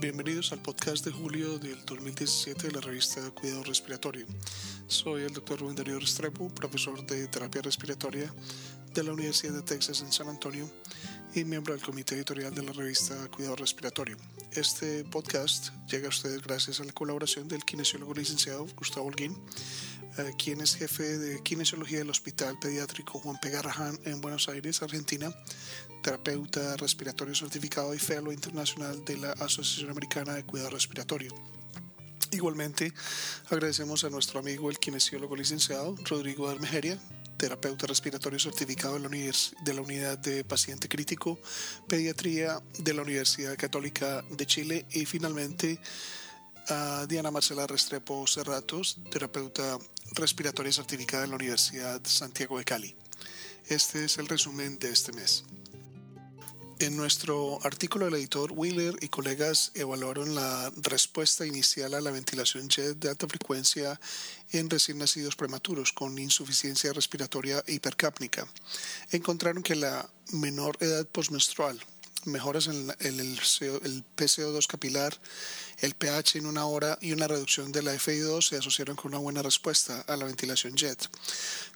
Bienvenidos al podcast de julio del 2017 de la revista Cuidado Respiratorio. Soy el Dr. Rubén Darío Restrepo, profesor de terapia respiratoria de la Universidad de Texas en San Antonio y miembro del comité editorial de la revista Cuidado Respiratorio. Este podcast llega a ustedes gracias a la colaboración del kinesiólogo licenciado Gustavo Holguín, eh, quien es jefe de kinesiología del Hospital Pediátrico Juan P. Garrahan en Buenos Aires, Argentina, terapeuta respiratorio certificado y fellow internacional de la Asociación Americana de Cuidado Respiratorio. Igualmente, agradecemos a nuestro amigo el kinesiólogo licenciado Rodrigo Armejeria, terapeuta respiratorio certificado de la, de la Unidad de Paciente Crítico, Pediatría de la Universidad Católica de Chile y finalmente a Diana Marcela Restrepo Cerratos, terapeuta respiratoria certificada de la Universidad Santiago de Cali. Este es el resumen de este mes. En nuestro artículo, el editor Wheeler y colegas evaluaron la respuesta inicial a la ventilación JET de alta frecuencia en recién nacidos prematuros con insuficiencia respiratoria hipercápnica. Encontraron que la menor edad postmenstrual, mejoras en el, el, PCO2 capilar, el pH en una hora y una reducción de la FI2 se asociaron con una buena respuesta a la ventilación JET.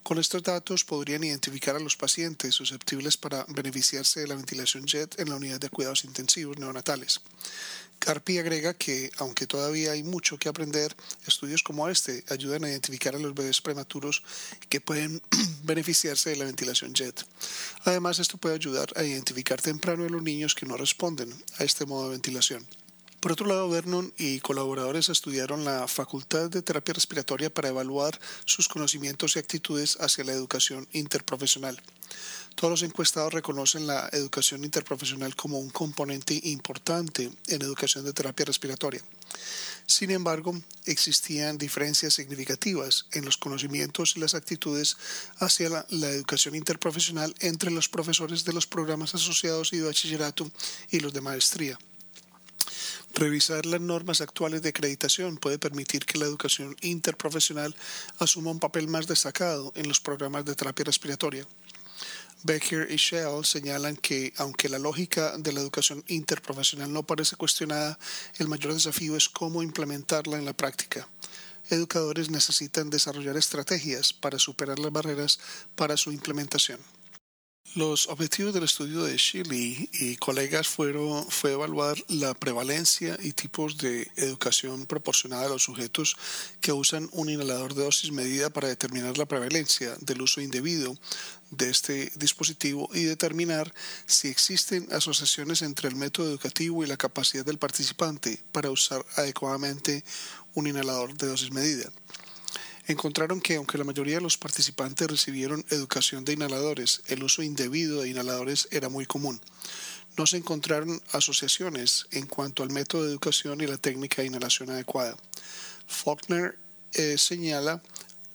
Con estos datos podrían identificar a los pacientes susceptibles para beneficiarse de la ventilación JET en la unidad de cuidados intensivos neonatales. Carpi agrega que, aunque todavía hay mucho que aprender, estudios como este ayudan a identificar a los bebés prematuros que pueden beneficiarse de la ventilación JET. Además, esto puede ayudar a identificar temprano a los niños que no responden a este modo de ventilación. Por otro lado, Vernon y colaboradores estudiaron la Facultad de Terapia Respiratoria para evaluar sus conocimientos y actitudes hacia la educación interprofesional. Todos los encuestados reconocen la educación interprofesional como un componente importante en educación de terapia respiratoria. Sin embargo, existían diferencias significativas en los conocimientos y las actitudes hacia la, educación interprofesional entre los profesores de los programas asociados y de bachillerato y los de maestría. Revisar las normas actuales de acreditación puede permitir que la educación interprofesional asuma un papel más destacado en los programas de terapia respiratoria. Becker y Shell señalan que, aunque la lógica de la educación interprofesional no parece cuestionada, el mayor desafío es cómo implementarla en la práctica. Educadores necesitan desarrollar estrategias para superar las barreras para su implementación. Los objetivos del estudio de Shirley y colegas fueron fue evaluar la prevalencia y tipos de educación proporcionada a los sujetos que usan un inhalador de dosis medida para determinar la prevalencia del uso indebido de este dispositivo y determinar si existen asociaciones entre el método educativo y la capacidad del participante para usar adecuadamente un inhalador de dosis medida encontraron que aunque la mayoría de los participantes recibieron educación de inhaladores, el uso indebido de inhaladores era muy común. No se encontraron asociaciones en cuanto al método de educación y la técnica de inhalación adecuada. Faulkner eh, señala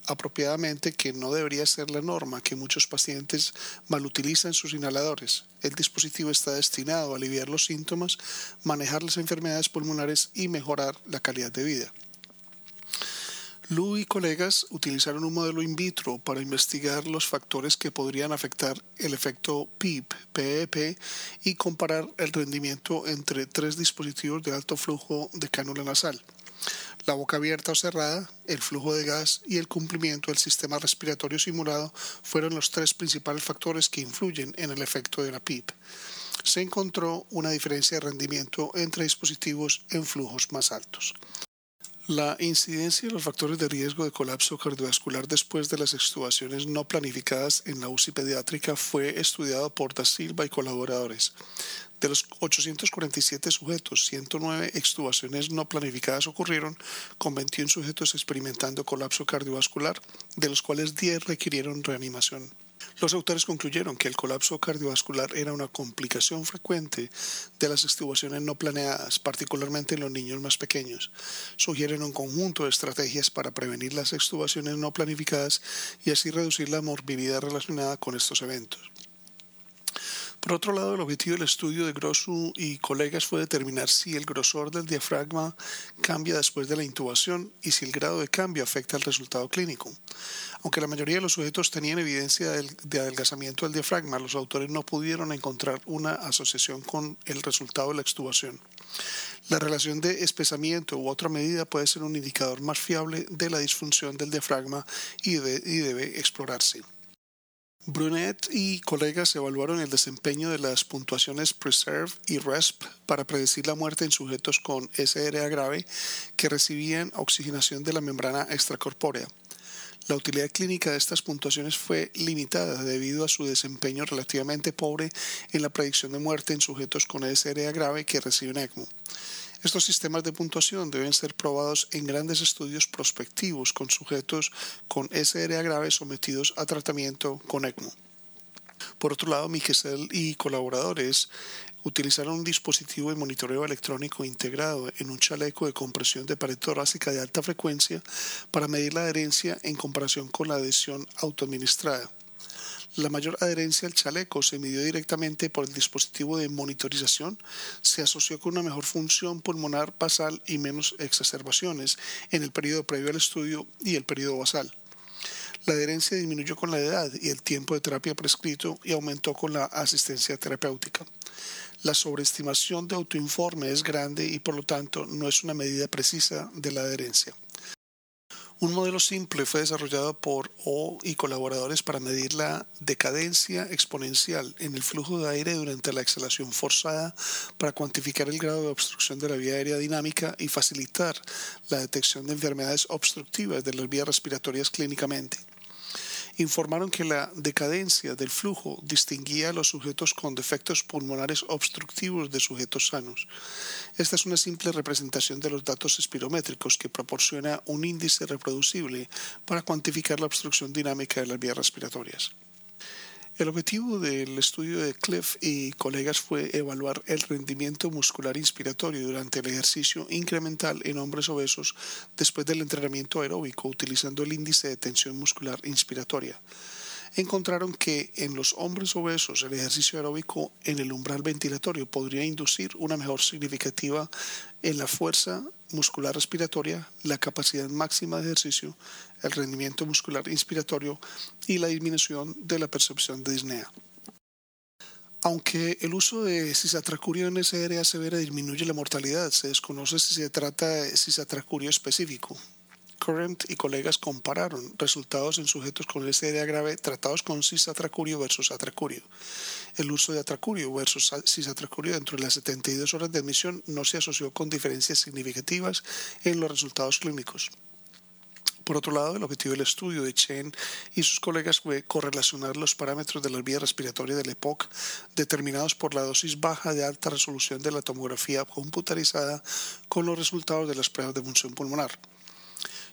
apropiadamente que no debería ser la norma que muchos pacientes malutilizan sus inhaladores. El dispositivo está destinado a aliviar los síntomas, manejar las enfermedades pulmonares y mejorar la calidad de vida. Lu y colegas utilizaron un modelo in vitro para investigar los factores que podrían afectar el efecto PIP, PEP y comparar el rendimiento entre tres dispositivos de alto flujo de cánula nasal. La boca abierta o cerrada, el flujo de gas y el cumplimiento del sistema respiratorio simulado fueron los tres principales factores que influyen en el efecto de la PIP. Se encontró una diferencia de rendimiento entre dispositivos en flujos más altos. La incidencia de los factores de riesgo de colapso cardiovascular después de las extubaciones no planificadas en la UCI pediátrica fue estudiado por Da Silva y colaboradores. De los 847 sujetos, 109 extubaciones no planificadas ocurrieron, con 21 sujetos experimentando colapso cardiovascular, de los cuales 10 requirieron reanimación. Los autores concluyeron que el colapso cardiovascular era una complicación frecuente de las extubaciones no planeadas, particularmente en los niños más pequeños. Sugieren un conjunto de estrategias para prevenir las extubaciones no planificadas y así reducir la morbilidad relacionada con estos eventos. Por otro lado, el objetivo del estudio de Grossu y colegas fue determinar si el grosor del diafragma cambia después de la intubación y si el grado de cambio afecta al resultado clínico. Aunque la mayoría de los sujetos tenían evidencia de adelgazamiento del diafragma, los autores no pudieron encontrar una asociación con el resultado de la extubación. La relación de espesamiento u otra medida puede ser un indicador más fiable de la disfunción del diafragma y debe, explorarse. Brunet y colegas evaluaron el desempeño de las puntuaciones PRESERVE y RESP para predecir la muerte en sujetos con SRA grave que recibían oxigenación de la membrana extracorpórea. La utilidad clínica de estas puntuaciones fue limitada debido a su desempeño relativamente pobre en la predicción de muerte en sujetos con SRA grave que reciben ECMO. Estos sistemas de puntuación deben ser probados en grandes estudios prospectivos con sujetos con SRA grave sometidos a tratamiento con ECMO. Por otro lado, Miquel y colaboradores utilizaron un dispositivo de monitoreo electrónico integrado en un chaleco de compresión de pared torácica de alta frecuencia para medir la adherencia en comparación con la adhesión autoadministrada. La mayor adherencia al chaleco se midió directamente por el dispositivo de monitorización, se asoció con una mejor función pulmonar basal y menos exacerbaciones en el periodo previo al estudio y el periodo basal. La adherencia disminuyó con la edad y el tiempo de terapia prescrito y aumentó con la asistencia terapéutica. La sobreestimación de autoinforme es grande y por lo tanto no es una medida precisa de la adherencia. Un modelo simple fue desarrollado por O y colaboradores para medir la decadencia exponencial en el flujo de aire durante la exhalación forzada para cuantificar el grado de obstrucción de la vía aérea dinámica y facilitar la detección de enfermedades obstructivas de las vías respiratorias clínicamente informaron que la decadencia del flujo distinguía a los sujetos con defectos pulmonares obstructivos de sujetos sanos. Esta es una simple representación de los datos espirométricos que proporciona un índice reproducible para cuantificar la obstrucción dinámica de las vías respiratorias. El objetivo del estudio de Cliff y colegas fue evaluar el rendimiento muscular inspiratorio durante el ejercicio incremental en hombres obesos después del entrenamiento aeróbico utilizando el índice de tensión muscular inspiratoria encontraron que en los hombres obesos el ejercicio aeróbico en el umbral ventilatorio podría inducir una mejor significativa en la fuerza muscular respiratoria, la capacidad máxima de ejercicio, el rendimiento muscular inspiratorio y la disminución de la percepción de disnea. Aunque el uso de cisatracurio en SRA severa disminuye la mortalidad, se desconoce si se trata de cisatracurio específico. Current y colegas compararon resultados en sujetos con SDA grave tratados con cisatracurio versus atracurio. El uso de atracurio versus cisatracurio dentro de las 72 horas de admisión no se asoció con diferencias significativas en los resultados clínicos. Por otro lado, el objetivo del estudio de Chen y sus colegas fue correlacionar los parámetros de la vía respiratoria del EPOC determinados por la dosis baja de alta resolución de la tomografía computarizada con los resultados de las pruebas de función pulmonar.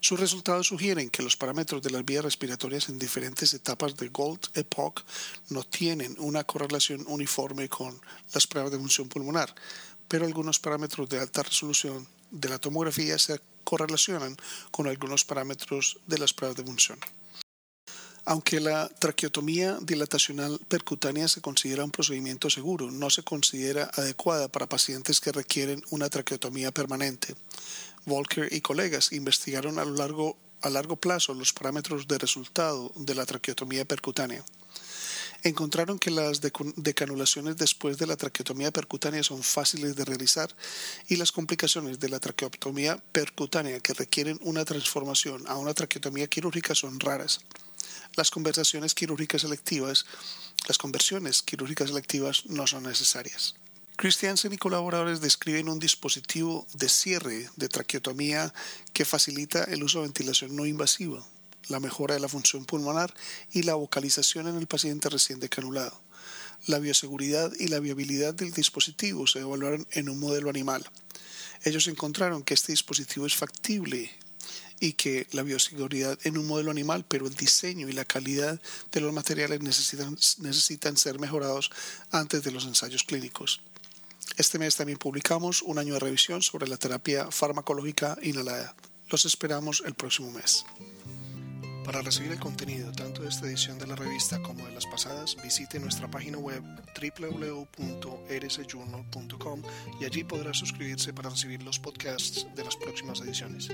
Sus resultados sugieren que los parámetros de las vías respiratorias en diferentes etapas de Gold Epoch no tienen una correlación uniforme con las pruebas de función pulmonar, pero algunos parámetros de alta resolución de la tomografía se correlacionan con algunos parámetros de las pruebas de función. Aunque la traqueotomía dilatacional percutánea se considera un procedimiento seguro, no se considera adecuada para pacientes que requieren una traqueotomía permanente. Volker y colegas investigaron a, lo largo, a largo plazo los parámetros de resultado de la traqueotomía percutánea. Encontraron que las decanulaciones después de la traqueotomía percutánea son fáciles de realizar y las complicaciones de la traqueotomía percutánea que requieren una transformación a una traqueotomía quirúrgica son raras. Las conversaciones quirúrgicas selectivas, las conversiones quirúrgicas selectivas no son necesarias. Christiansen y colaboradores describen un dispositivo de cierre de traqueotomía que facilita el uso de ventilación no invasiva, la mejora de la función pulmonar y la vocalización en el paciente recién decanulado. La bioseguridad y la viabilidad del dispositivo se evaluaron en un modelo animal. Ellos encontraron que este dispositivo es factible y que la bioseguridad en un modelo animal, pero el diseño y la calidad de los materiales necesitan, necesitan ser mejorados antes de los ensayos clínicos. Este mes también publicamos un año de revisión sobre la terapia farmacológica inhalada. Los esperamos el próximo mes. Para recibir el contenido tanto de esta edición de la revista como de las pasadas, visite nuestra página web www.rsjournal.com y allí podrá suscribirse para recibir los podcasts de las próximas ediciones.